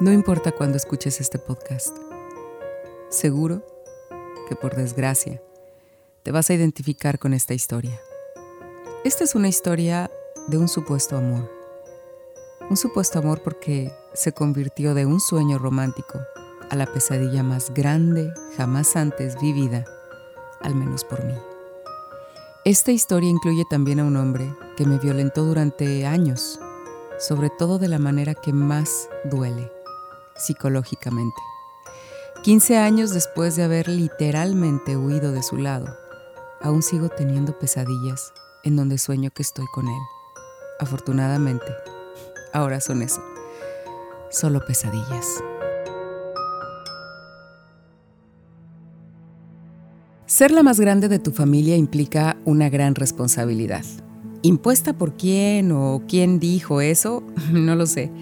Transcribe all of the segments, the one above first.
No importa cuándo escuches este podcast. Seguro que por desgracia te vas a identificar con esta historia. Esta es una historia de un supuesto amor. Un supuesto amor porque se convirtió de un sueño romántico a la pesadilla más grande jamás antes vivida, al menos por mí. Esta historia incluye también a un hombre que me violentó durante años, sobre todo de la manera que más duele psicológicamente. 15 años después de haber literalmente huido de su lado, aún sigo teniendo pesadillas en donde sueño que estoy con él. Afortunadamente, ahora son eso, solo pesadillas. Ser la más grande de tu familia implica una gran responsabilidad. ¿Impuesta por quién o quién dijo eso? No lo sé.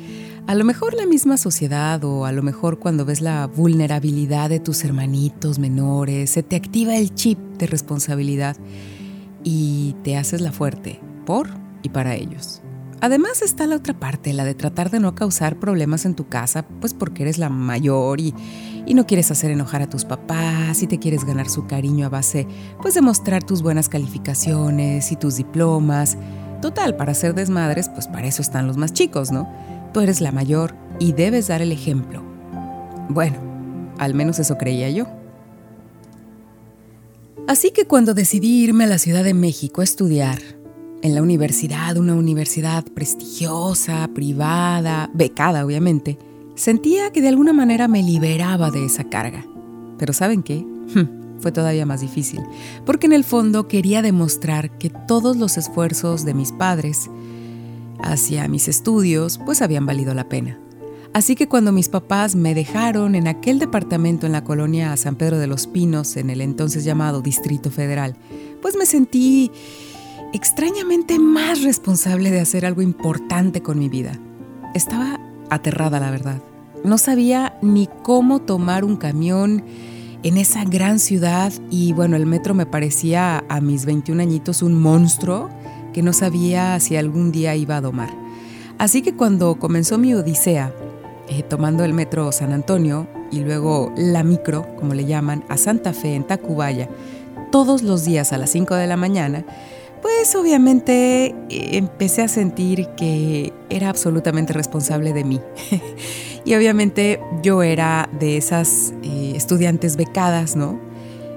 A lo mejor la misma sociedad o a lo mejor cuando ves la vulnerabilidad de tus hermanitos menores, se te activa el chip de responsabilidad y te haces la fuerte por y para ellos. Además está la otra parte, la de tratar de no causar problemas en tu casa, pues porque eres la mayor y, y no quieres hacer enojar a tus papás y te quieres ganar su cariño a base pues de mostrar tus buenas calificaciones y tus diplomas. Total, para ser desmadres, pues para eso están los más chicos, ¿no? Tú eres la mayor y debes dar el ejemplo. Bueno, al menos eso creía yo. Así que cuando decidí irme a la Ciudad de México a estudiar, en la universidad, una universidad prestigiosa, privada, becada obviamente, sentía que de alguna manera me liberaba de esa carga. Pero ¿saben qué? Fue todavía más difícil, porque en el fondo quería demostrar que todos los esfuerzos de mis padres hacia mis estudios, pues habían valido la pena. Así que cuando mis papás me dejaron en aquel departamento en la colonia San Pedro de los Pinos, en el entonces llamado Distrito Federal, pues me sentí extrañamente más responsable de hacer algo importante con mi vida. Estaba aterrada, la verdad. No sabía ni cómo tomar un camión en esa gran ciudad y bueno, el metro me parecía a mis 21 añitos un monstruo que no sabía si algún día iba a domar. Así que cuando comenzó mi odisea, eh, tomando el metro San Antonio y luego la micro, como le llaman, a Santa Fe en Tacubaya, todos los días a las 5 de la mañana, pues obviamente eh, empecé a sentir que era absolutamente responsable de mí. y obviamente yo era de esas eh, estudiantes becadas, ¿no?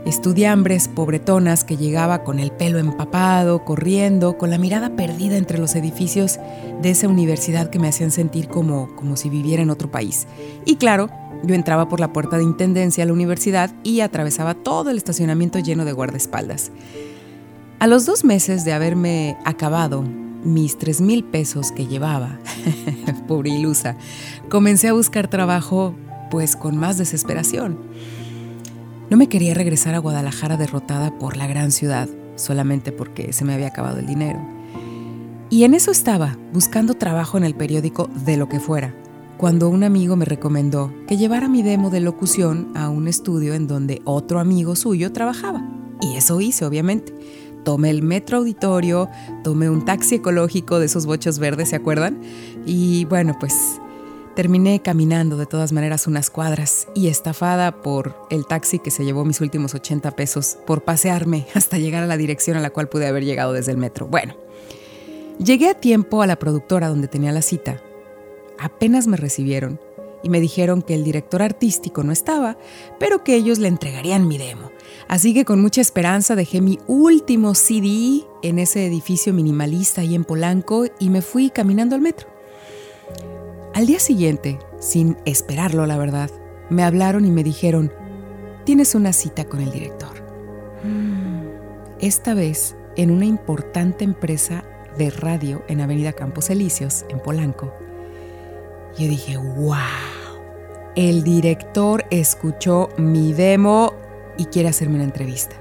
Estudiambres pobretonas que llegaba con el pelo empapado, corriendo, con la mirada perdida entre los edificios de esa universidad que me hacían sentir como, como si viviera en otro país. Y claro, yo entraba por la puerta de intendencia a la universidad y atravesaba todo el estacionamiento lleno de guardaespaldas. A los dos meses de haberme acabado mis tres mil pesos que llevaba, pobre ilusa, comencé a buscar trabajo pues con más desesperación. No me quería regresar a Guadalajara derrotada por la gran ciudad, solamente porque se me había acabado el dinero. Y en eso estaba, buscando trabajo en el periódico de lo que fuera, cuando un amigo me recomendó que llevara mi demo de locución a un estudio en donde otro amigo suyo trabajaba. Y eso hice, obviamente. Tomé el metro auditorio, tomé un taxi ecológico de esos bochos verdes, ¿se acuerdan? Y bueno, pues Terminé caminando de todas maneras unas cuadras y estafada por el taxi que se llevó mis últimos 80 pesos por pasearme hasta llegar a la dirección a la cual pude haber llegado desde el metro. Bueno, llegué a tiempo a la productora donde tenía la cita. Apenas me recibieron y me dijeron que el director artístico no estaba, pero que ellos le entregarían mi demo. Así que con mucha esperanza dejé mi último CD en ese edificio minimalista ahí en Polanco y me fui caminando al metro. Al día siguiente, sin esperarlo la verdad, me hablaron y me dijeron, tienes una cita con el director. Mm. Esta vez en una importante empresa de radio en Avenida Campos Elíseos, en Polanco. Yo dije, wow, el director escuchó mi demo y quiere hacerme una entrevista.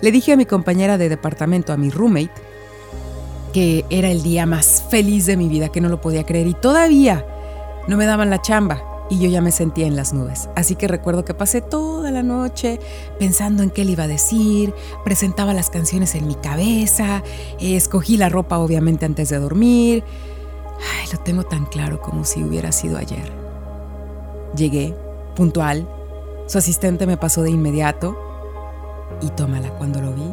Le dije a mi compañera de departamento, a mi roommate, que era el día más feliz de mi vida, que no lo podía creer y todavía no me daban la chamba y yo ya me sentía en las nubes. Así que recuerdo que pasé toda la noche pensando en qué le iba a decir, presentaba las canciones en mi cabeza, escogí la ropa obviamente antes de dormir. Ay, lo tengo tan claro como si hubiera sido ayer. Llegué, puntual. Su asistente me pasó de inmediato. Y tómala, cuando lo vi,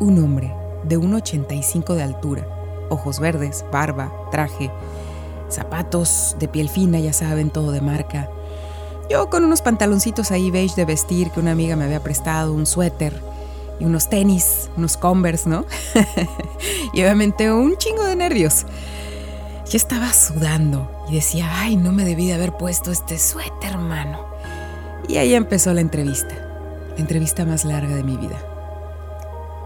un hombre de 1,85 de altura, ojos verdes, barba, traje, zapatos de piel fina, ya saben, todo de marca. Yo con unos pantaloncitos ahí beige de vestir que una amiga me había prestado, un suéter y unos tenis, unos Converse, ¿no? y obviamente un chingo de nervios. Yo estaba sudando y decía, ay, no me debí de haber puesto este suéter, hermano. Y ahí empezó la entrevista, la entrevista más larga de mi vida.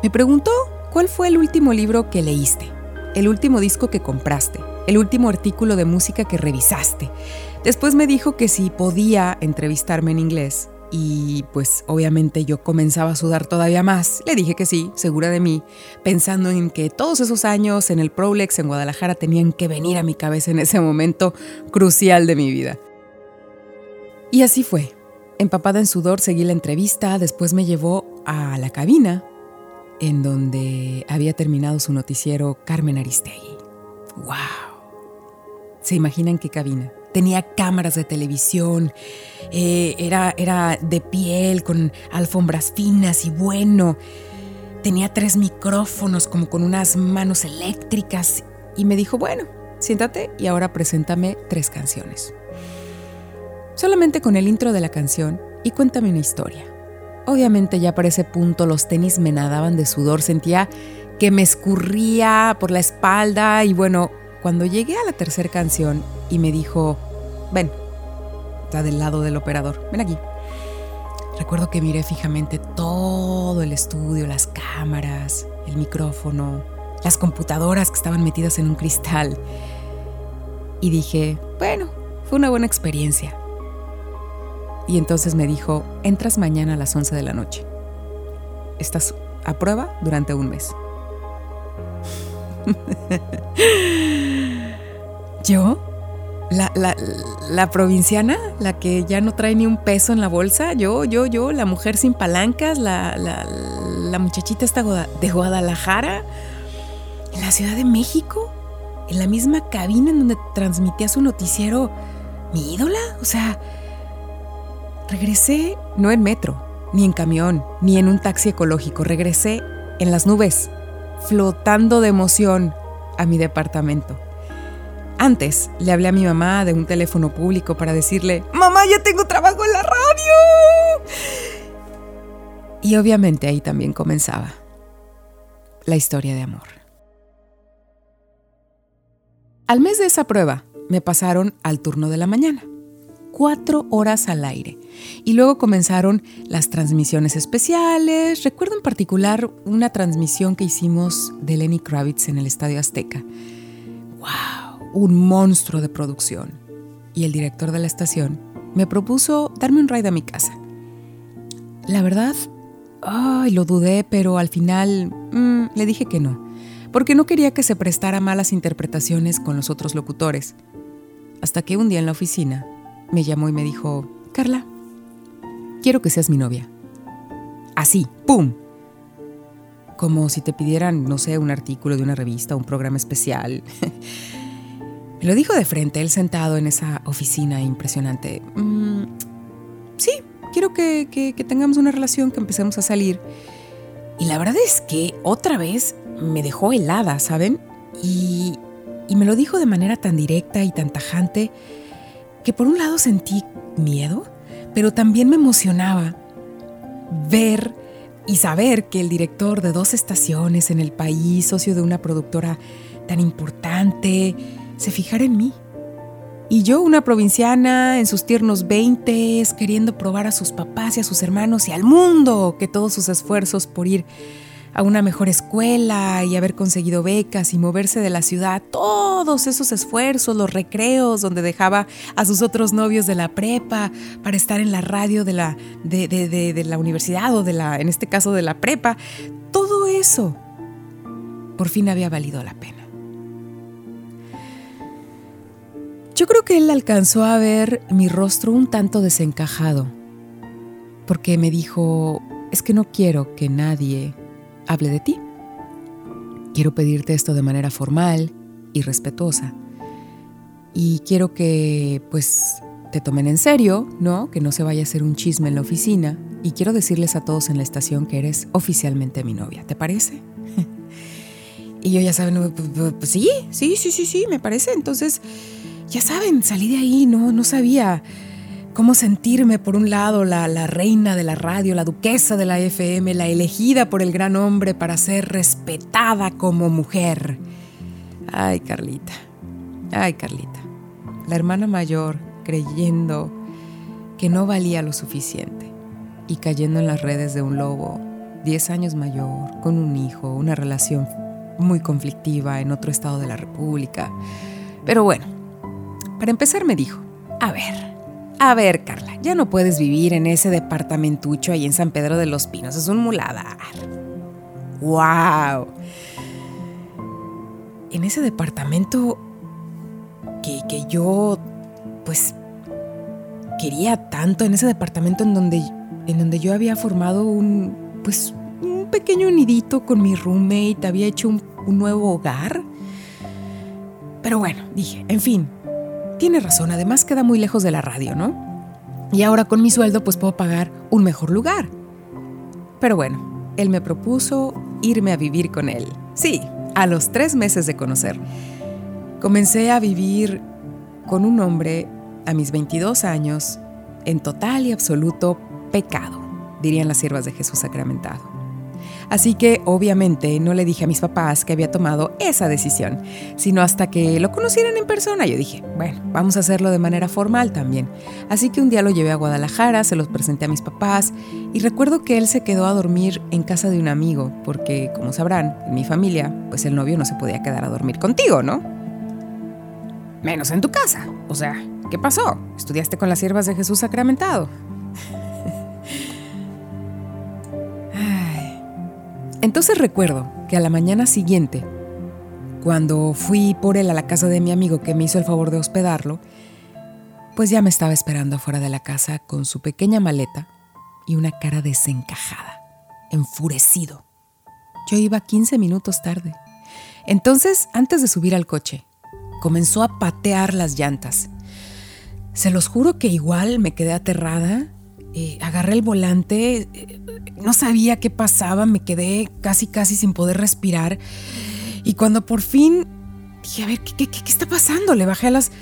Me preguntó cuál fue el último libro que leíste, el último disco que compraste, el último artículo de música que revisaste. Después me dijo que si podía entrevistarme en inglés y pues obviamente yo comenzaba a sudar todavía más. Le dije que sí, segura de mí, pensando en que todos esos años en el Prolex en Guadalajara tenían que venir a mi cabeza en ese momento crucial de mi vida. Y así fue. Empapada en sudor seguí la entrevista, después me llevó a la cabina en donde había terminado su noticiero Carmen Aristegui. ¡Wow! ¿Se imaginan qué cabina? Tenía cámaras de televisión, eh, era, era de piel, con alfombras finas y bueno. Tenía tres micrófonos como con unas manos eléctricas y me dijo, bueno, siéntate y ahora preséntame tres canciones. Solamente con el intro de la canción y cuéntame una historia. Obviamente ya para ese punto los tenis me nadaban de sudor, sentía que me escurría por la espalda y bueno, cuando llegué a la tercera canción y me dijo, ven, está del lado del operador, ven aquí. Recuerdo que miré fijamente todo el estudio, las cámaras, el micrófono, las computadoras que estaban metidas en un cristal. Y dije, bueno, fue una buena experiencia. Y entonces me dijo, entras mañana a las 11 de la noche. Estás a prueba durante un mes. ¿Yo? La, la, provinciana, la que ya no trae ni un peso en la bolsa, yo, yo, yo, la mujer sin palancas, la, la muchachita esta de Guadalajara, en la Ciudad de México, en la misma cabina en donde transmitía su noticiero, mi ídola, o sea, regresé no en metro, ni en camión, ni en un taxi ecológico, regresé en las nubes, flotando de emoción a mi departamento. Antes le hablé a mi mamá de un teléfono público para decirle, mamá, ya tengo trabajo en la radio. Y obviamente ahí también comenzaba la historia de amor. Al mes de esa prueba, me pasaron al turno de la mañana, cuatro horas al aire. Y luego comenzaron las transmisiones especiales. Recuerdo en particular una transmisión que hicimos de Lenny Kravitz en el Estadio Azteca. ¡Wow! Un monstruo de producción, y el director de la estación me propuso darme un ride a mi casa. La verdad, ay, lo dudé, pero al final mm, le dije que no, porque no quería que se prestara malas interpretaciones con los otros locutores. Hasta que un día en la oficina me llamó y me dijo, Carla, quiero que seas mi novia. Así, ¡pum! Como si te pidieran, no sé, un artículo de una revista, un programa especial. lo dijo de frente, él sentado en esa oficina impresionante. Mm, sí, quiero que, tengamos una relación, que empecemos a salir. Y la verdad es que otra vez me dejó helada, ¿saben? Y, y me lo dijo de manera tan directa y tan tajante que por un lado sentí miedo, pero también me emocionaba ver y saber que el director de dos estaciones en el país, socio de una productora tan importante, se fijara en mí. Y yo, una provinciana en sus tiernos veintes, queriendo probar a sus papás y a sus hermanos y al mundo que todos sus esfuerzos por ir a una mejor escuela y haber conseguido becas y moverse de la ciudad, todos esos esfuerzos, los recreos donde dejaba a sus otros novios de la prepa para estar en la radio de la, de, de la universidad o de la, en este caso de la prepa, todo eso por fin había valido la pena. Yo creo que él alcanzó a ver mi rostro un tanto desencajado, porque me dijo, es que no quiero que nadie hable de ti. Quiero pedirte esto de manera formal y respetuosa. Y quiero que, pues, te tomen en serio, ¿no? Que no se vaya a hacer un chisme en la oficina. Y quiero decirles a todos en la estación que eres oficialmente mi novia, ¿te parece? y yo ya saben, pues, pues, pues, sí, sí, sí, sí, sí, me parece. Entonces, ya saben, salí de ahí, no, no sabía cómo sentirme, por un lado, la, la, reina de la radio, la duquesa de la FM, la elegida por el gran hombre para ser respetada como mujer. Ay, Carlita, ay, Carlita, la hermana mayor creyendo que no valía lo suficiente y cayendo en las redes de un lobo 10 años mayor, con un hijo, una relación muy conflictiva en otro estado de la República. Pero bueno, para empezar me dijo, a ver, a ver, Carla, ya no puedes vivir en ese departamentucho ahí en San Pedro de los Pinos. Es un muladar. ¡Wow! En ese departamento que, que yo, pues, quería tanto, en ese departamento en donde, en donde yo había formado un, pues, un pequeño nidito con mi roommate, había hecho un, un nuevo hogar. Pero bueno, dije, en fin, tiene razón, además queda muy lejos de la radio, ¿no? Y ahora con mi sueldo pues puedo pagar un mejor lugar. Pero bueno, él me propuso irme a vivir con él. Sí, a los tres meses de conocer. Comencé a vivir con un hombre a mis 22 años en total y absoluto pecado, dirían las siervas de Jesús sacramentado. Así que obviamente no le dije a mis papás que había tomado esa decisión, sino hasta que lo conocieran en persona. Yo dije, bueno, vamos a hacerlo de manera formal también. Así que un día lo llevé a Guadalajara, se los presenté a mis papás y recuerdo que él se quedó a dormir en casa de un amigo, porque como sabrán, en mi familia, pues el novio no se podía quedar a dormir contigo, ¿no? Menos en tu casa. O sea, ¿qué pasó? ¿Estudiaste con las siervas de Jesús sacramentado? Entonces recuerdo que a la mañana siguiente, cuando fui por él a la casa de mi amigo que me hizo el favor de hospedarlo, pues ya me estaba esperando afuera de la casa con su pequeña maleta y una cara desencajada, enfurecido. Yo iba 15 minutos tarde. Entonces, antes de subir al coche, comenzó a patear las llantas. Se los juro que igual me quedé aterrada eh, agarré el volante, eh, no sabía qué pasaba, me quedé casi casi sin poder respirar. Y cuando por fin dije, a ver, ¿qué, qué, está pasando? Le bajé a, las,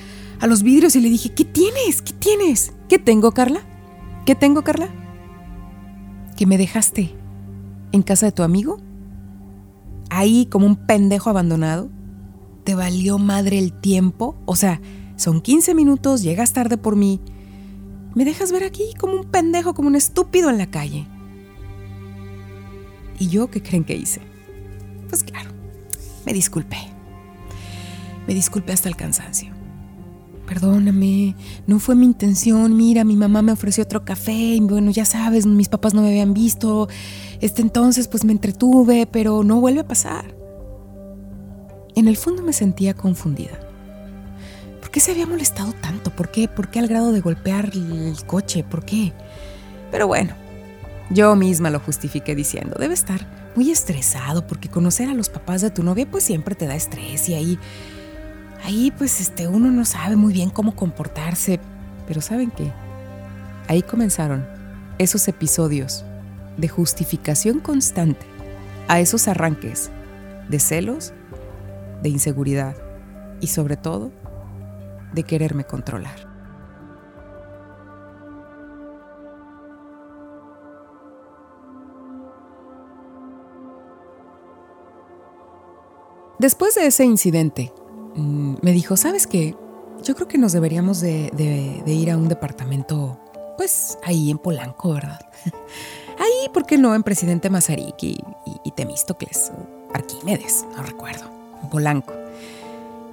a los vidrios y le dije, ¿qué tienes? ¿Qué tienes? ¿Qué tengo, Carla? ¿Qué tengo, Carla? ¿Que me dejaste en casa de tu amigo? Ahí como un pendejo abandonado. ¿Te valió madre el tiempo? O sea, son 15 minutos, llegas tarde por mí me dejas ver aquí como un pendejo, como un estúpido en la calle. ¿Y yo qué creen que hice? Pues claro, me disculpé. Me disculpé hasta el cansancio. Perdóname, no fue mi intención. Mira, mi mamá me ofreció otro café y bueno, ya sabes, mis papás no me habían visto. Este entonces pues me entretuve, pero no vuelve a pasar. En el fondo me sentía confundida qué se había molestado tanto? ¿Por qué? ¿Por qué al grado de golpear el coche? ¿Por qué? Pero bueno, yo misma lo justifiqué diciendo, debe estar muy estresado porque conocer a los papás de tu novia pues siempre te da estrés y ahí, ahí pues este, uno no sabe muy bien cómo comportarse. Pero ¿saben qué? Ahí comenzaron esos episodios de justificación constante a esos arranques de celos, de inseguridad y sobre todo de quererme controlar. Después de ese incidente, mm, me dijo, ¿sabes qué? Yo creo que nos deberíamos de, ir a un departamento, pues ahí en Polanco, ¿verdad? ahí, ¿por qué no? En Presidente Mazarik y, y Temístocles, o Arquímedes, no recuerdo, Polanco.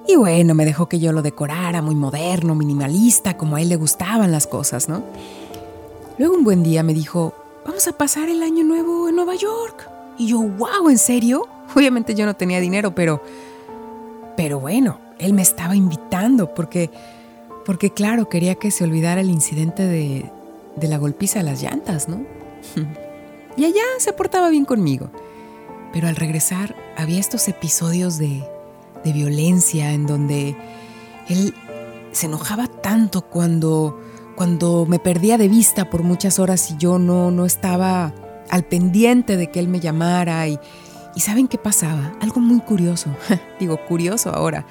Y bueno, me dejó que yo lo decorara, muy moderno, minimalista, como a él le gustaban las cosas, ¿no? Luego un buen día me dijo, vamos a pasar el año nuevo en Nueva York. Y yo, wow, ¿en serio? Obviamente yo no tenía dinero, pero... Pero bueno, él me estaba invitando porque... Porque claro, quería que se olvidara el incidente de, de la golpiza de las llantas, ¿no? y allá se portaba bien conmigo. Pero al regresar había estos episodios de de violencia en donde él se enojaba tanto cuando, cuando me perdía de vista por muchas horas y yo no, no estaba al pendiente de que él me llamara. Y, y ¿saben qué pasaba? Algo muy curioso. Digo, curioso ahora.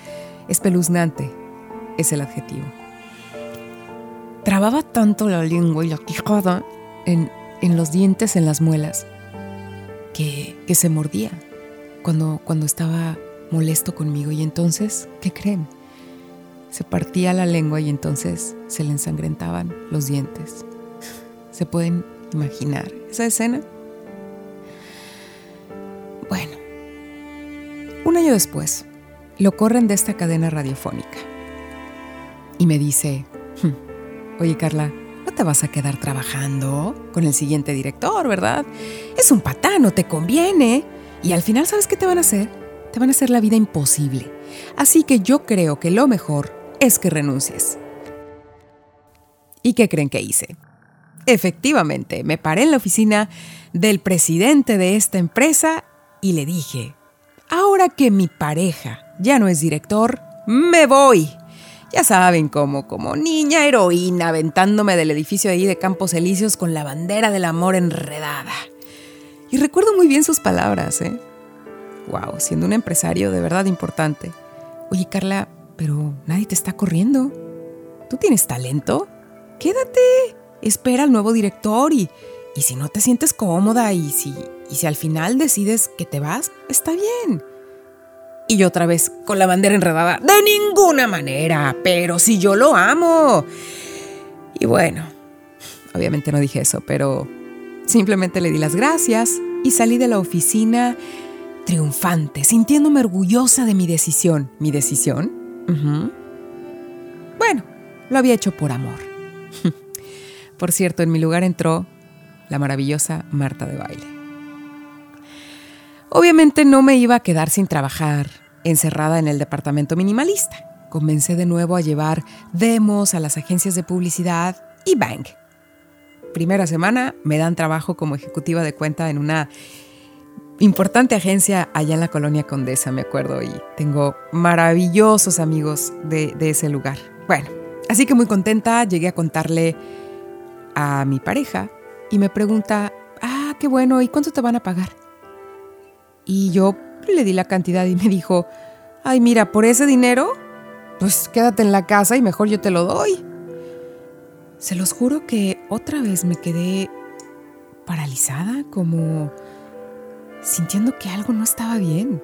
Espeluznante es el adjetivo. Trababa tanto la lengua y la quijada en, en los dientes, en las muelas, que, que se mordía cuando, cuando estaba molesto conmigo. Y entonces, ¿qué creen? Se partía la lengua y entonces se le ensangrentaban los dientes. ¿Se pueden imaginar esa escena? Bueno, un año después, lo corren de esta cadena radiofónica y me dice, hm, oye Carla, no te vas a quedar trabajando con el siguiente director, ¿verdad? Es un patán, no te conviene. Y al final, ¿sabes qué te van a hacer? Te van a hacer la vida imposible. Así que yo creo que lo mejor es que renuncies. ¿Y qué creen que hice? Efectivamente, me paré en la oficina del presidente de esta empresa y le dije, ahora que mi pareja ya no es director, me voy. Ya saben, como, como niña heroína aventándome del edificio ahí de Campos Elíseos con la bandera del amor enredada. Y recuerdo muy bien sus palabras, ¿eh? Wow, siendo un empresario de verdad importante. Oye, Carla, pero nadie te está corriendo. ¿Tú tienes talento? Quédate, espera al nuevo director y, y si no te sientes cómoda y si, y si al final decides que te vas, está bien. Y yo otra vez con la bandera enredada, de ninguna manera, pero si yo lo amo. Y bueno, obviamente no dije eso, pero simplemente le di las gracias y salí de la oficina triunfante, sintiéndome orgullosa de mi decisión. ¿Mi decisión? Bueno, lo había hecho por amor. por cierto, en mi lugar entró la maravillosa Marta de baile. Obviamente no me iba a quedar sin trabajar, encerrada en el departamento minimalista. Comencé de nuevo a llevar demos a las agencias de publicidad y bang. Primera semana me dan trabajo como ejecutiva de cuenta en una importante agencia allá en la colonia Condesa, me acuerdo, y tengo maravillosos amigos de, ese lugar. Bueno, así que muy contenta, llegué a contarle a mi pareja y me pregunta, ah, qué bueno, ¿y cuánto te van a pagar? Y yo le di la cantidad y me dijo, ay, mira, por ese dinero, pues quédate en la casa y mejor yo te lo doy. Se los juro que otra vez me quedé paralizada, como sintiendo que algo no estaba bien.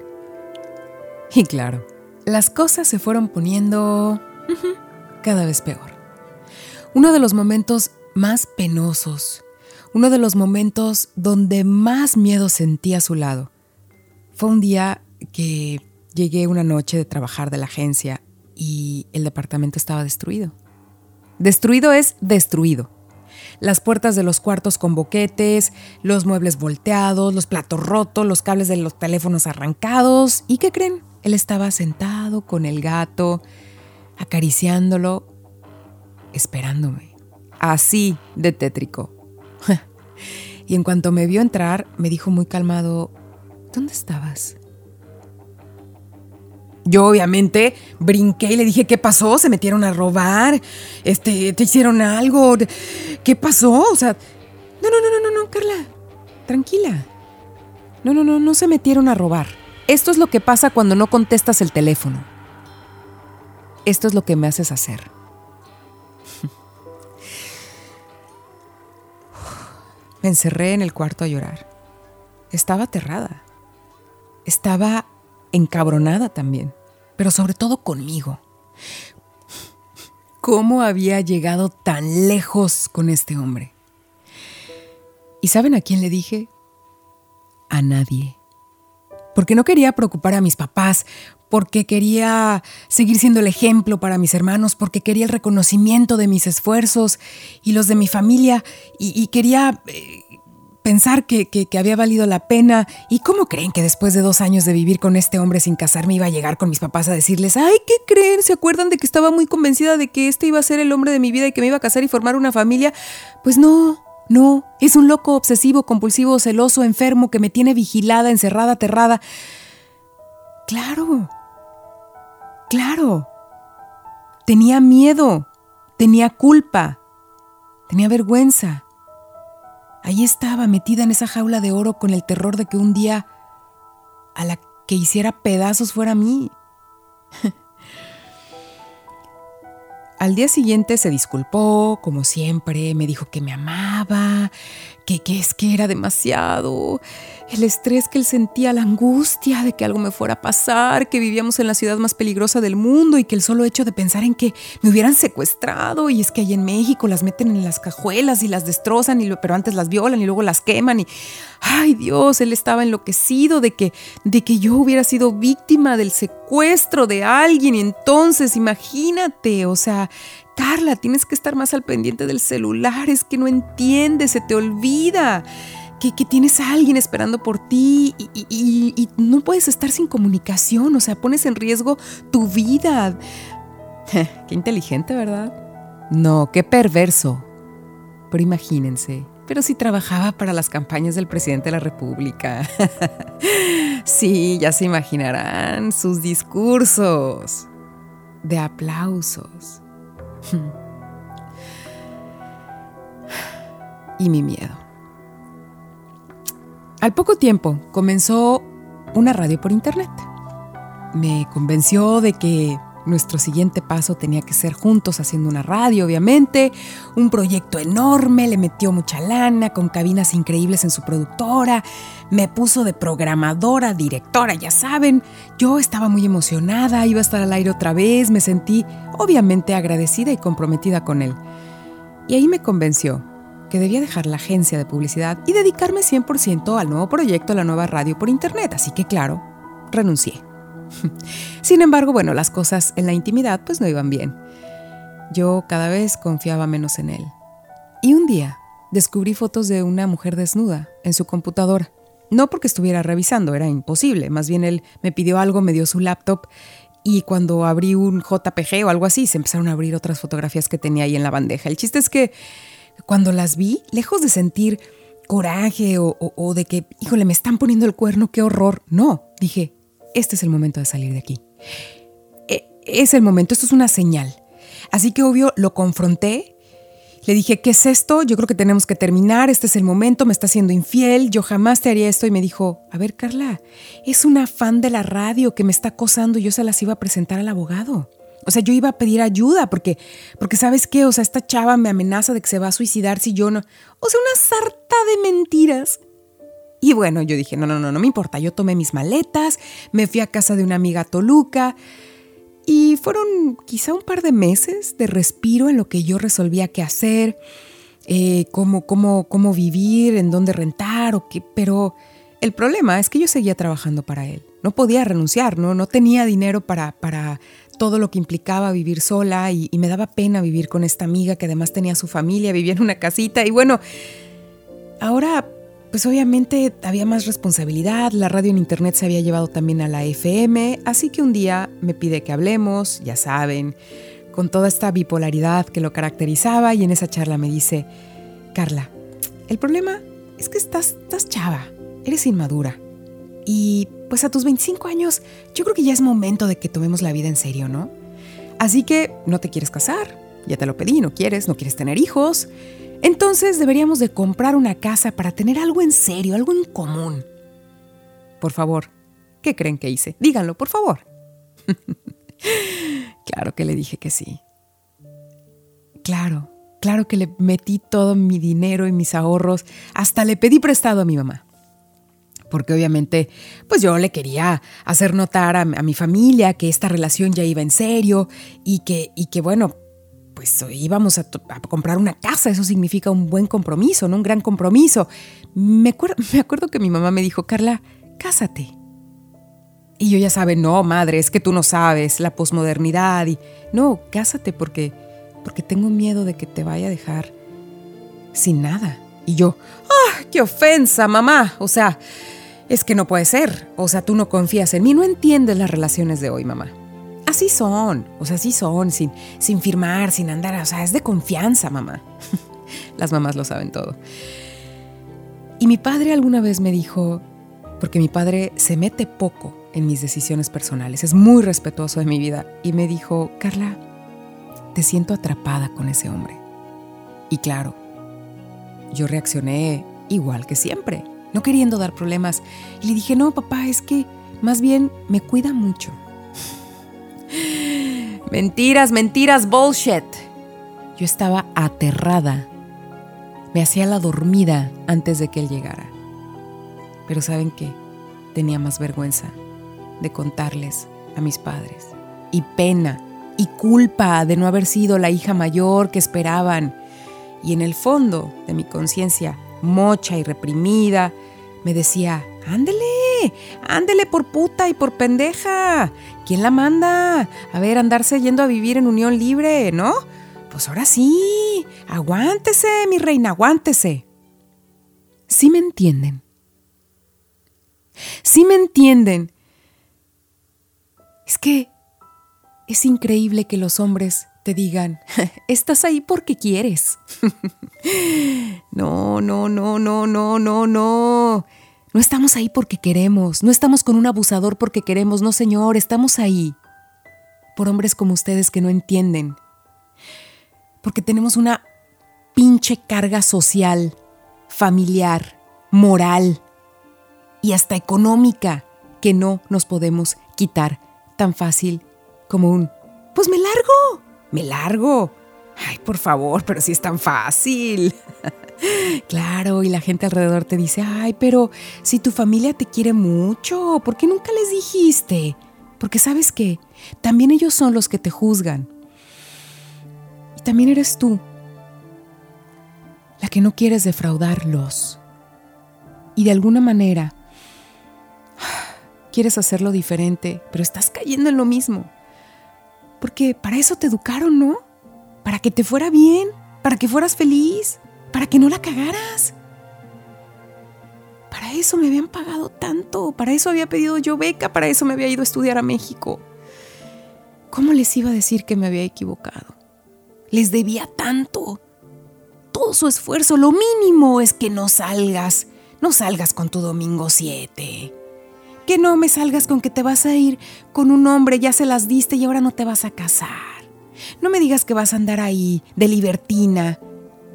Y claro, las cosas se fueron poniendo cada vez peor. Uno de los momentos más penosos, uno de los momentos donde más miedo sentí a su lado, fue un día que llegué una noche de trabajar de la agencia y el departamento estaba destruido. Destruido es destruido las puertas de los cuartos con boquetes, los muebles volteados, los platos rotos, los cables de los teléfonos arrancados. ¿Y qué creen? Él estaba sentado con el gato, acariciándolo, esperándome. Así de tétrico. y en cuanto me vio entrar, me dijo muy calmado, ¿dónde estabas? Yo obviamente brinqué y le dije, ¿qué pasó? ¿Se metieron a robar? Este, ¿te hicieron algo? ¿Qué pasó? O sea, no, no, no, no, no, Carla. Tranquila. No, no, no, no se metieron a robar. Esto es lo que pasa cuando no contestas el teléfono. Esto es lo que me haces hacer. Me encerré en el cuarto a llorar. Estaba aterrada. Estaba encabronada también, pero sobre todo conmigo. ¿Cómo había llegado tan lejos con este hombre? ¿Y saben a quién le dije? A nadie. Porque no quería preocupar a mis papás, porque quería seguir siendo el ejemplo para mis hermanos, porque quería el reconocimiento de mis esfuerzos y los de mi familia, y, quería eh, pensar que, había valido la pena. ¿Y cómo creen que después de dos años de vivir con este hombre sin casarme iba a llegar con mis papás a decirles, ay, ¿qué creen? ¿Se acuerdan de que estaba muy convencida de que este iba a ser el hombre de mi vida y que me iba a casar y formar una familia? Pues no, no, es un loco obsesivo, compulsivo, celoso, enfermo que me tiene vigilada, encerrada, aterrada. Claro, claro. tenía miedo, tenía culpa, tenía vergüenza. Ahí estaba metida en esa jaula de oro con el terror de que un día a la que hiciera pedazos fuera a mí. Al día siguiente se disculpó, como siempre, me dijo que me amaba, que, es que era demasiado, el estrés que él sentía, la angustia de que algo me fuera a pasar, que vivíamos en la ciudad más peligrosa del mundo y que el solo hecho de pensar en que me hubieran secuestrado y es que ahí en México las meten en las cajuelas y las destrozan, y, pero antes las violan y luego las queman y, ay Dios, él estaba enloquecido de que, de que yo hubiera sido víctima del secuestro de alguien y entonces imagínate, o sea, Carla, tienes que estar más al pendiente del celular, es que no entiendes, se te olvida. Que, tienes a alguien esperando por ti y, no puedes estar sin comunicación, o sea, pones en riesgo tu vida. qué inteligente, ¿verdad? No, qué perverso. Pero imagínense, pero si trabajaba para las campañas del presidente de la República. sí, ya se imaginarán sus discursos de aplausos y mi miedo. Al poco tiempo comenzó una radio por internet. Me convenció de que nuestro siguiente paso tenía que ser juntos haciendo una radio, obviamente. Un proyecto enorme, le metió mucha lana, con cabinas increíbles en su productora. Me puso de programadora, directora, ya saben. Yo estaba muy emocionada, iba a estar al aire otra vez, me sentí obviamente agradecida y comprometida con él. Y ahí me convenció que debía dejar la agencia de publicidad y dedicarme 100% al nuevo proyecto, a la nueva radio por internet. Así que claro, renuncié. Sin embargo, bueno, las cosas en la intimidad pues no iban bien. Yo cada vez confiaba menos en él. Y un día descubrí fotos de una mujer desnuda en su computadora. No porque estuviera revisando, era imposible. Más bien él me pidió algo, me dio su laptop y cuando abrí un JPG o algo así, se empezaron a abrir otras fotografías que tenía ahí en la bandeja. El chiste es que cuando las vi, lejos de sentir coraje o, o de que, híjole, me están poniendo el cuerno, qué horror, no, dije, este es el momento de salir de aquí. E, es el momento, esto es una señal. Así que obvio lo confronté, le dije, ¿qué es esto? Yo creo que tenemos que terminar, este es el momento, me está siendo infiel, yo jamás te haría esto. Y me dijo, a ver Carla, es una fan de la radio que me está acosando yo se las iba a presentar al abogado. O sea, yo iba a pedir ayuda porque, porque ¿sabes qué? O sea, esta chava me amenaza de que se va a suicidar si yo no... O sea, una sarta de mentiras. Y bueno, yo dije, no, no, no, no me importa. Yo tomé mis maletas, me fui a casa de una amiga Toluca y fueron quizá un par de meses de respiro en lo que yo resolvía qué hacer, eh, cómo, cómo, cómo vivir, en dónde rentar, o qué, pero el problema es que yo seguía trabajando para él. No podía renunciar, no, no tenía dinero para, para todo lo que implicaba vivir sola y, y me daba pena vivir con esta amiga que además tenía su familia, vivía en una casita y bueno, ahora pues obviamente había más responsabilidad, la radio en internet se había llevado también a la FM, así que un día me pide que hablemos, ya saben, con toda esta bipolaridad que lo caracterizaba y en esa charla me dice, Carla, el problema es que estás, estás chava, eres inmadura. Y pues a tus 25 años yo creo que ya es momento de que tomemos la vida en serio, ¿no? Así que no te quieres casar, ya te lo pedí, no quieres, no quieres tener hijos. Entonces deberíamos de comprar una casa para tener algo en serio, algo en común. Por favor, ¿qué creen que hice? Díganlo, por favor. claro que le dije que sí. Claro, claro que le metí todo mi dinero y mis ahorros, hasta le pedí prestado a mi mamá. Porque obviamente, pues yo le quería hacer notar a, mi familia que esta relación ya iba en serio y que, y que bueno, pues íbamos a, comprar una casa, eso significa un buen compromiso, ¿no? Un gran compromiso. Me, me acuerdo que mi mamá me dijo, Carla, cásate. Y yo ya sabe, no, madre, es que tú no sabes la posmodernidad y no, cásate porque porque tengo miedo de que te vaya a dejar sin nada. Y yo, ¡ah, qué ofensa, mamá! O sea, es que no puede ser. O sea, tú no confías en mí, no entiendes las relaciones de hoy, mamá así son, o sea, así son, sin, sin firmar, sin andar, o sea, es de confianza, mamá. Las mamás lo saben todo. Y mi padre alguna vez me dijo, porque mi padre se mete poco en mis decisiones personales, es muy respetuoso de mi vida, y me dijo, Carla, te siento atrapada con ese hombre. Y claro, yo reaccioné igual que siempre, no queriendo dar problemas. Y le dije, no, papá, es que más bien me cuida mucho. mentiras, mentiras, bullshit. Yo estaba aterrada. Me hacía la dormida antes de que él llegara. Pero ¿saben qué? Tenía más vergüenza de contarles a mis padres. Y pena y culpa de no haber sido la hija mayor que esperaban. Y en el fondo de mi conciencia, mocha y reprimida, me decía, ándele, ándele por puta y por pendeja. ¿Quién la manda? A ver, andarse yendo a vivir en unión libre, ¿no? Pues ahora sí, aguántese, mi reina, aguántese. ¿Sí me entienden? ¿Sí me entienden? Es que es increíble que los hombres te digan, estás ahí porque quieres. no, no, no, no, no, no, no. No estamos ahí porque queremos, no estamos con un abusador porque queremos, no señor, estamos ahí por hombres como ustedes que no entienden. Porque tenemos una pinche carga social, familiar, moral y hasta económica que no nos podemos quitar tan fácil como un, pues me largo, me largo. Ay, por favor, pero si es tan fácil. claro, y la gente alrededor te dice, ay, pero si tu familia te quiere mucho, ¿por qué nunca les dijiste? Porque sabes qué, también ellos son los que te juzgan. Y también eres tú, la que no quieres defraudarlos. Y de alguna manera, quieres hacerlo diferente, pero estás cayendo en lo mismo. Porque para eso te educaron, ¿no? Para que te fuera bien, para que fueras feliz, para que no la cagaras. Para eso me habían pagado tanto, para eso había pedido yo beca, para eso me había ido a estudiar a México. ¿Cómo les iba a decir que me había equivocado? Les debía tanto. Todo su esfuerzo, lo mínimo es que no salgas, no salgas con tu domingo 7 que no me salgas con que te vas a ir con un hombre, ya se las diste y ahora no te vas a casar. No me digas que vas a andar ahí de libertina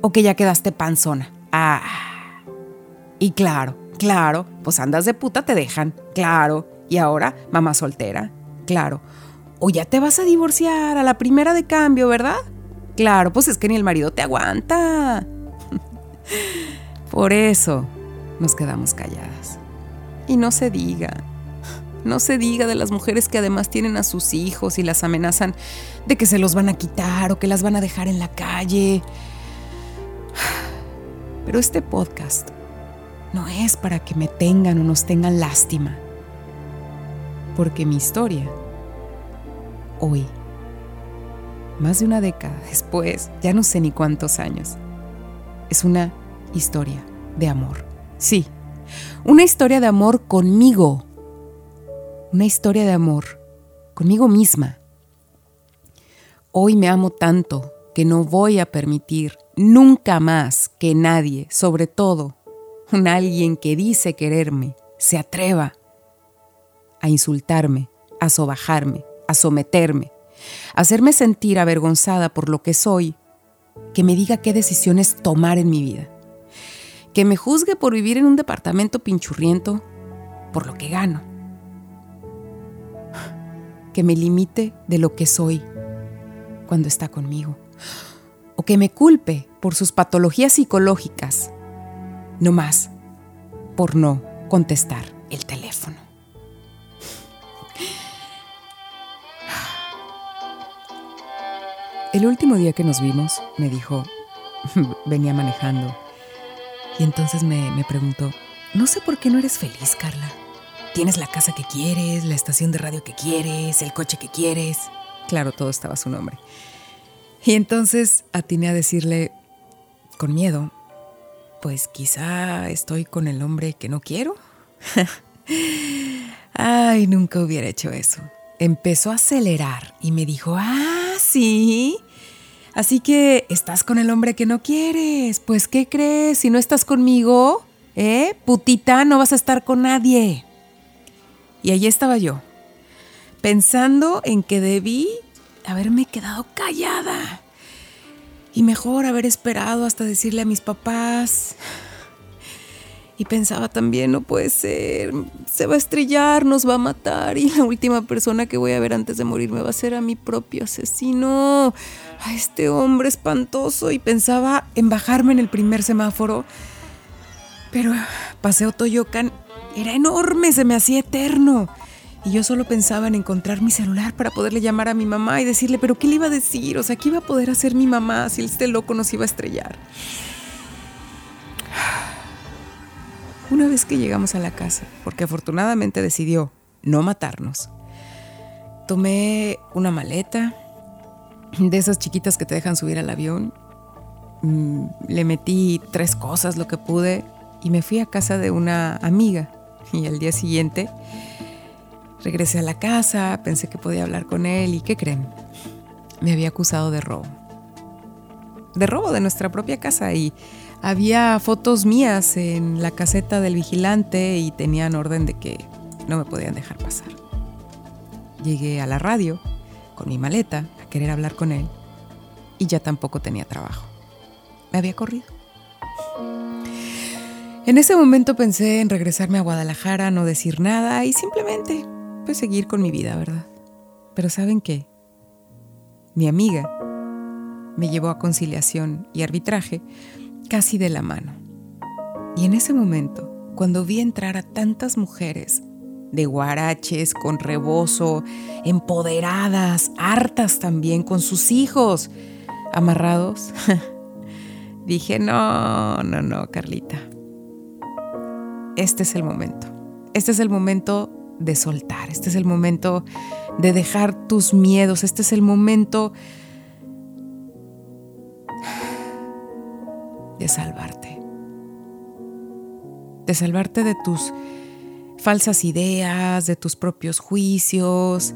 o que ya quedaste panzona. Ah. Y claro, claro, pues andas de puta, te dejan. Claro. Y ahora, mamá soltera. Claro. O ya te vas a divorciar a la primera de cambio, ¿verdad? Claro, pues es que ni el marido te aguanta. Por eso nos quedamos calladas. Y no se diga, no se diga de las mujeres que además tienen a sus hijos y las amenazan de que se los van a quitar o que las van a dejar en la calle. Pero este podcast no es para que me tengan o nos tengan lástima. Porque mi historia, hoy, más de una década después, ya no sé ni cuántos años, es una historia de amor. Sí, una historia de amor conmigo. Una historia de amor conmigo misma. Hoy me amo tanto que no voy a permitir nunca más que nadie, sobre todo un alguien que dice quererme, se atreva a insultarme, a sobajarme, a someterme, a hacerme sentir avergonzada por lo que soy, que me diga qué decisiones tomar en mi vida que me juzgue por vivir en un departamento pinchurriento por lo que gano, que me limite de lo que soy cuando está conmigo, o que me culpe por sus patologías psicológicas, no más por no contestar el teléfono. El último día que nos vimos, me dijo, venía manejando y entonces me, me preguntó, no sé por qué no eres feliz, Carla. Tienes la casa que quieres, la estación de radio que quieres, el coche que quieres. Claro, todo estaba a su nombre. Y entonces atiné a decirle, con miedo, pues quizá estoy con el hombre que no quiero. Ay, nunca hubiera hecho eso. Empezó a acelerar y me dijo, ah, sí, Así que estás con el hombre que no quieres. Pues, ¿qué crees? Si no estás conmigo, ¿eh? Putita, no vas a estar con nadie. Y allí estaba yo, pensando en que debí haberme quedado callada. Y mejor haber esperado hasta decirle a mis papás. Y pensaba también, no puede ser, se va a estrellar, nos va a matar y la última persona que voy a ver antes de morir me va a ser a mi propio asesino, a este hombre espantoso. Y pensaba en bajarme en el primer semáforo. Pero Paseo Toyocan era enorme, se me hacía eterno. Y yo solo pensaba en encontrar mi celular para poderle llamar a mi mamá y decirle, pero ¿qué le iba a decir? O sea, ¿qué iba a poder hacer mi mamá si este loco nos iba a estrellar? Una vez que llegamos a la casa, porque afortunadamente decidió no matarnos, tomé una maleta de esas chiquitas que te dejan subir al avión, mm, le metí tres cosas, lo que pude, y me fui a casa de una amiga. Y al día siguiente Regresé a la casa, pensé que podía hablar con él y ¿qué creen? Me había acusado de robo. De robo de nuestra propia casa y había fotos mías en la caseta del vigilante y tenían orden de que no me podían dejar pasar. Llegué a la radio con mi maleta a querer hablar con él y ya tampoco tenía trabajo. Me había corrido. En ese momento pensé en regresarme a Guadalajara, no decir nada y simplemente seguir con mi vida, ¿verdad? Pero ¿saben qué? Mi amiga me llevó a conciliación y arbitraje casi de la mano. Y en ese momento, cuando vi entrar a tantas mujeres de guaraches, con rebozo, empoderadas, hartas también, con sus hijos amarrados, dije, no, no, no, Carlita. Este es el momento. Este es el momento de soltar, este es el momento de dejar tus miedos, este es el momento de salvarte, de salvarte de tus falsas ideas, de tus propios juicios,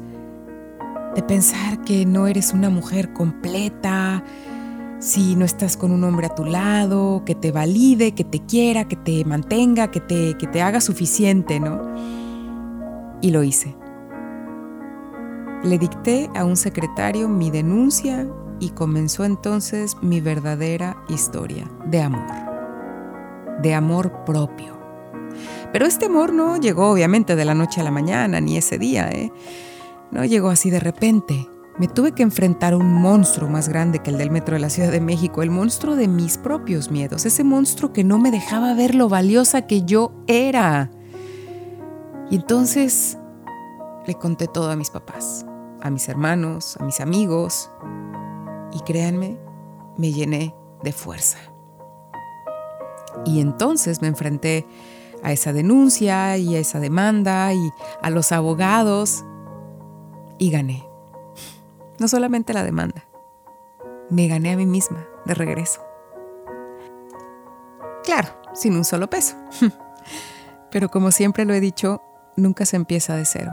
de pensar que no eres una mujer completa, si no estás con un hombre a tu lado, que te valide, que te quiera, que te mantenga, que te, que te haga suficiente, ¿no? Y lo hice. Le dicté a un secretario mi denuncia y comenzó entonces mi verdadera historia de amor, de amor propio. Pero este amor no llegó obviamente de la noche a la mañana, ni ese día, ¿eh? No llegó así de repente. Me tuve que enfrentar a un monstruo más grande que el del metro de la Ciudad de México, el monstruo de mis propios miedos, ese monstruo que no me dejaba ver lo valiosa que yo era. Y entonces le conté todo a mis papás, a mis hermanos, a mis amigos, y créanme, me llené de fuerza. Y entonces me enfrenté a esa denuncia y a esa demanda y a los abogados y gané. No solamente la demanda, me gané a mí misma de regreso. Claro, sin un solo peso. Pero como siempre lo he dicho, nunca se empieza de cero.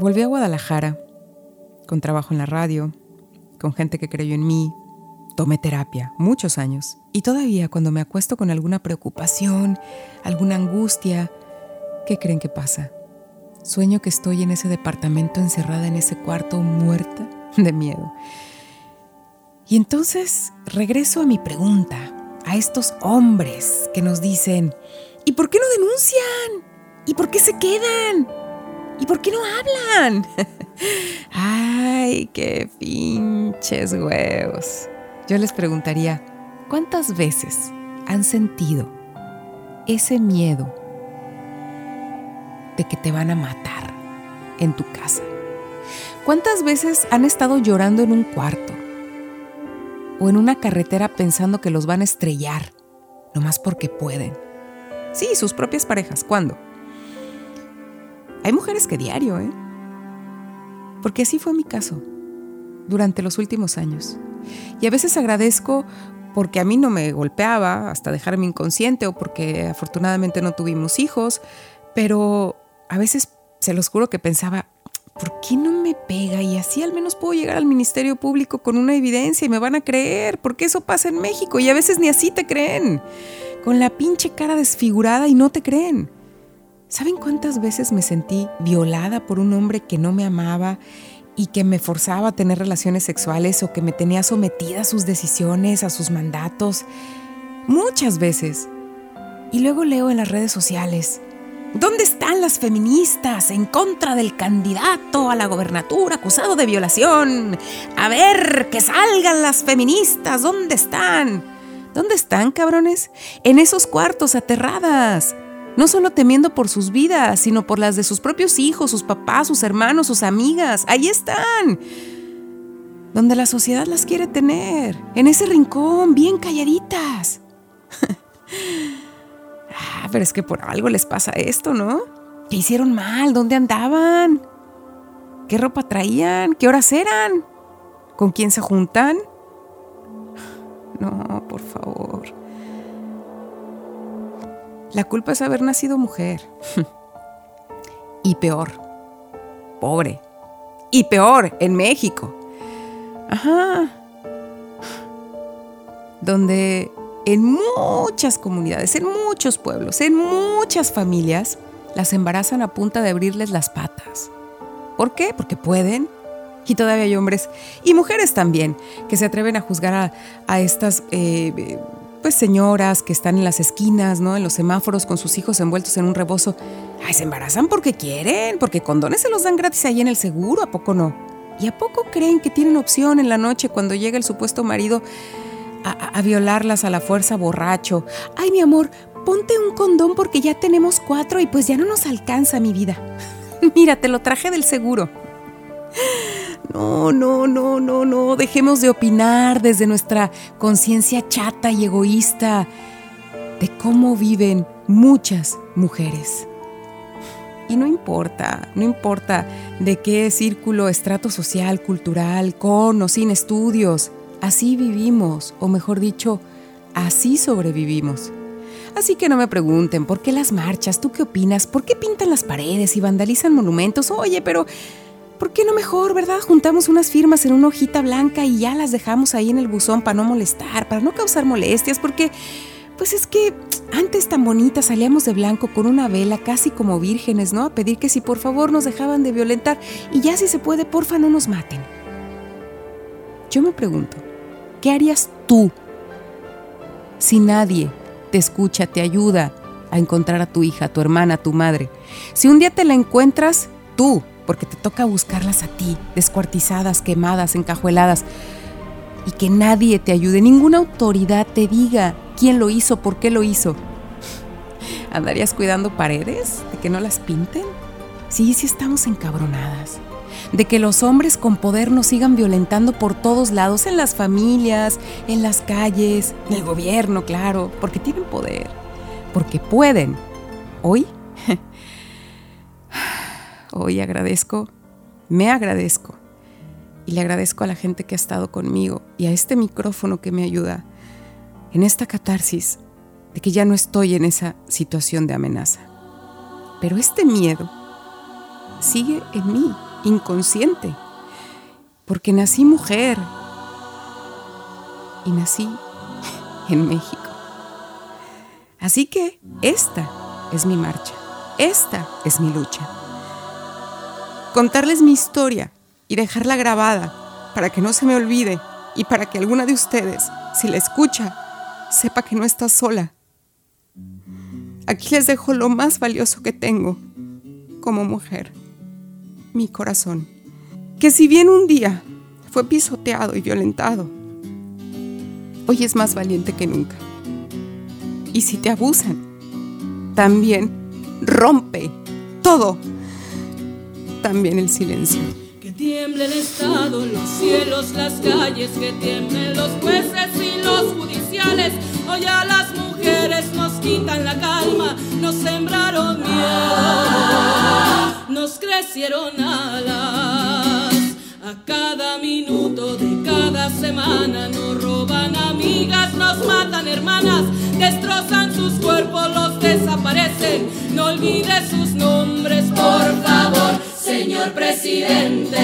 Volví a Guadalajara con trabajo en la radio, con gente que creyó en mí. Tomé terapia muchos años y todavía cuando me acuesto con alguna preocupación, alguna angustia, ¿qué creen que pasa? Sueño que estoy en ese departamento encerrada en ese cuarto muerta de miedo. Y entonces regreso a mi pregunta, a estos hombres que nos dicen, ¿y por qué no denuncian? ¿Y por qué se quedan? ¿Y por qué no hablan? Ay, qué pinches huevos. Yo les preguntaría, ¿cuántas veces han sentido ese miedo que te van a matar en tu casa? ¿Cuántas veces han estado llorando en un cuarto o en una carretera pensando que los van a estrellar, nomás porque pueden? Sí, sus propias parejas, ¿cuándo? Hay mujeres que diario, ¿eh? Porque así fue mi caso durante los últimos años. Y a veces agradezco porque a mí no me golpeaba hasta dejarme inconsciente o porque afortunadamente no tuvimos hijos, pero a veces se los juro que pensaba, ¿por qué no me pega? Y así al menos puedo llegar al Ministerio Público con una evidencia y me van a creer, porque eso pasa en México y a veces ni así te creen. Con la pinche cara desfigurada y no te creen. ¿Saben cuántas veces me sentí violada por un hombre que no me amaba y que me forzaba a tener relaciones sexuales o que me tenía sometida a sus decisiones, a sus mandatos? Muchas veces. Y luego leo en las redes sociales, ¿dónde están las feministas en contra del candidato a la gobernatura acusado de violación? A ver, que salgan las feministas, ¿dónde están? ¿Dónde están, cabrones? En esos cuartos, aterradas no solo temiendo por sus vidas, sino por las de sus propios hijos, sus papás, sus hermanos, sus amigas. Ahí están, donde la sociedad las quiere tener, en ese rincón, bien calladitas. ah, pero es que por algo les pasa esto, ¿no? ¿Qué hicieron mal? ¿Dónde andaban? ¿Qué ropa traían? ¿Qué horas eran? ¿Con quién se juntan? No, por favor. La culpa es haber nacido mujer. y peor, pobre. Y peor, en México. Ajá. Donde en muchas comunidades, en muchos pueblos, en muchas familias, las embarazan a punta de abrirles las patas. ¿Por qué? Porque pueden. Y todavía hay hombres y mujeres también que se atreven a juzgar a, estas eh, pues señoras que están en las esquinas, ¿no? En los semáforos con sus hijos envueltos en un rebozo. Ay, se embarazan porque quieren, porque condones se los dan gratis ahí en el seguro, ¿a poco no? ¿Y a poco creen que tienen opción en la noche cuando llega el supuesto marido a, violarlas a la fuerza borracho? Ay, mi amor, ponte un condón porque ya tenemos cuatro y pues ya no nos alcanza mi vida. Mira, te lo traje del seguro. No, no, no, no, no. Dejemos de opinar desde nuestra conciencia chata y egoísta de cómo viven muchas mujeres. Y no importa, no importa de qué círculo, estrato social, cultural, con o sin estudios, así vivimos, o mejor dicho, así sobrevivimos. Así que no me pregunten, ¿por qué las marchas? ¿Tú qué opinas? ¿Por qué pintan las paredes y vandalizan monumentos? Oye, pero ¿Por qué no mejor, verdad? Juntamos unas firmas en una hojita blanca y ya las dejamos ahí en el buzón para no molestar, para no causar molestias, porque pues es que antes tan bonitas salíamos de blanco con una vela casi como vírgenes, ¿no? A pedir que si por favor nos dejaban de violentar y ya si se puede, porfa no nos maten. Yo me pregunto, ¿qué harías tú si nadie te escucha, te ayuda a encontrar a tu hija, a tu hermana, a tu madre? Si un día te la encuentras, tú, porque te toca buscarlas a ti, descuartizadas, quemadas, encajueladas, y que nadie te ayude, ninguna autoridad te diga quién lo hizo, por qué lo hizo. ¿Andarías cuidando paredes? ¿De que no las pinten? Sí, sí estamos encabronadas. De que los hombres con poder nos sigan violentando por todos lados, en las familias, en las calles, en el gobierno, claro, porque tienen poder, porque pueden. Hoy Hoy agradezco, me agradezco y le agradezco a la gente que ha estado conmigo y a este micrófono que me ayuda en esta catarsis de que ya no estoy en esa situación de amenaza. Pero este miedo sigue en mí, inconsciente, porque nací mujer y nací en México. Así que esta es mi marcha, esta es mi lucha contarles mi historia y dejarla grabada para que no se me olvide y para que alguna de ustedes, si la escucha, sepa que no está sola. Aquí les dejo lo más valioso que tengo como mujer, mi corazón, que si bien un día fue pisoteado y violentado, hoy es más valiente que nunca. Y si te abusan, también rompe todo también el silencio. Que tiemble el Estado, los cielos, las calles, que tiemblen los jueces y los judiciales. Hoy a las mujeres nos quitan la calma, nos sembraron miedo, nos crecieron alas. A cada minuto de cada semana nos roban amigas, nos matan hermanas, destrozan sus cuerpos, los desaparecen. No olvides sus nombres, por favor. Señor presidente.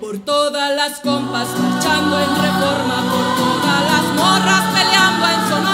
Por todas las compas marchando en reforma, por todas las morras peleando en Sonora,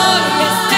Soy Claudia, soy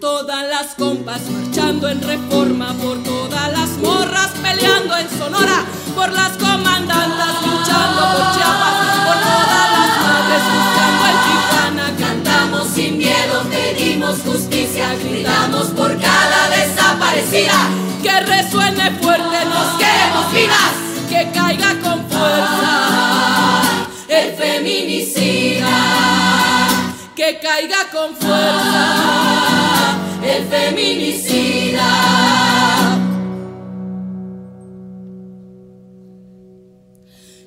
todas las compas marchando en reforma, por todas las morras peleando en Sonora, por las comandantas luchando por Chiapas, por todas las madres buscando en Tijuana. Cantamos sin miedo, pedimos justicia, gritamos por cada desaparecida. Que resuene fuerte, nos queremos vivas, que caiga con fuerza el feminicida que caiga con fuerza el feminicida.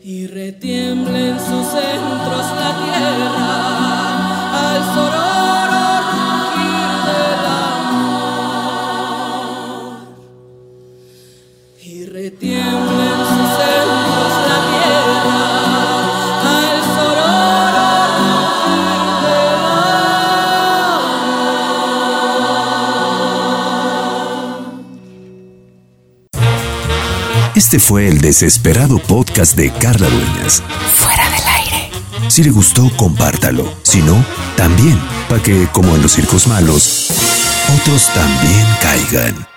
Y retiemble en sus centros la tierra Este fue el desesperado podcast de Carla Dueñas. Fuera del aire. Si le gustó, compártalo. Si no, también, para que, como en los circos malos, otros también caigan.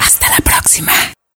Hasta la próxima.